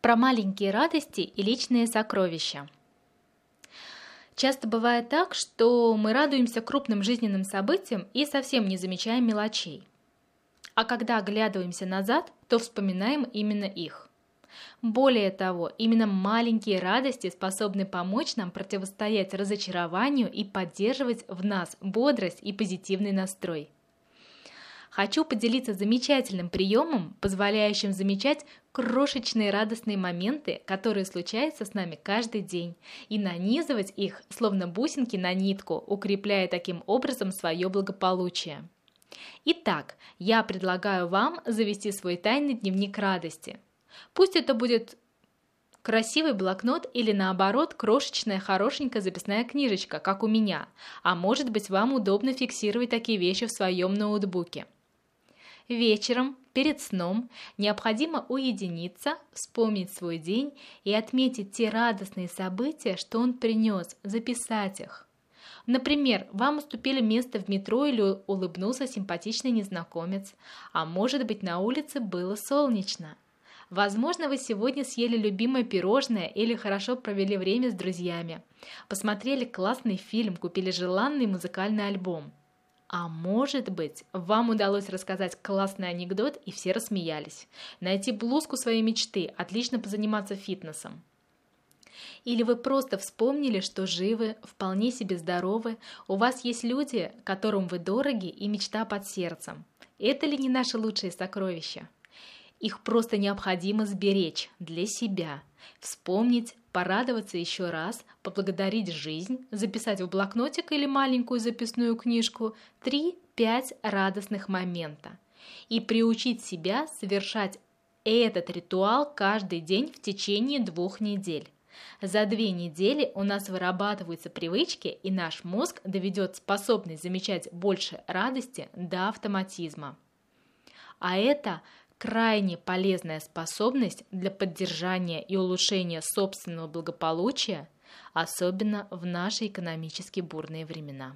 Про маленькие радости и личные сокровища. Часто бывает так, что мы радуемся крупным жизненным событиям и совсем не замечаем мелочей. А когда оглядываемся назад, то вспоминаем именно их. Более того, именно маленькие радости способны помочь нам противостоять разочарованию и поддерживать в нас бодрость и позитивный настрой. Хочу поделиться замечательным приемом, позволяющим замечать крошечные радостные моменты, которые случаются с нами каждый день, и нанизывать их, словно бусинки на нитку, укрепляя таким образом свое благополучие. Итак, я предлагаю вам завести свой тайный дневник радости. Пусть это будет красивый блокнот или наоборот крошечная хорошенькая записная книжечка, как у меня, а может быть вам удобно фиксировать такие вещи в своем ноутбуке. Вечером, перед сном, необходимо уединиться, вспомнить свой день и отметить те радостные события, что он принес, записать их. Например, вам уступили место в метро или улыбнулся симпатичный незнакомец, а может быть на улице было солнечно. Возможно, вы сегодня съели любимое пирожное или хорошо провели время с друзьями, посмотрели классный фильм, купили желанный музыкальный альбом – а может быть, вам удалось рассказать классный анекдот и все рассмеялись. Найти блузку своей мечты, отлично позаниматься фитнесом. Или вы просто вспомнили, что живы, вполне себе здоровы, у вас есть люди, которым вы дороги и мечта под сердцем. Это ли не наши лучшие сокровища? Их просто необходимо сберечь для себя, вспомнить, порадоваться еще раз, поблагодарить жизнь, записать в блокнотик или маленькую записную книжку 3-5 радостных момента и приучить себя совершать этот ритуал каждый день в течение двух недель. За две недели у нас вырабатываются привычки, и наш мозг доведет способность замечать больше радости до автоматизма. А это крайне полезная способность для поддержания и улучшения собственного благополучия, особенно в наши экономически бурные времена.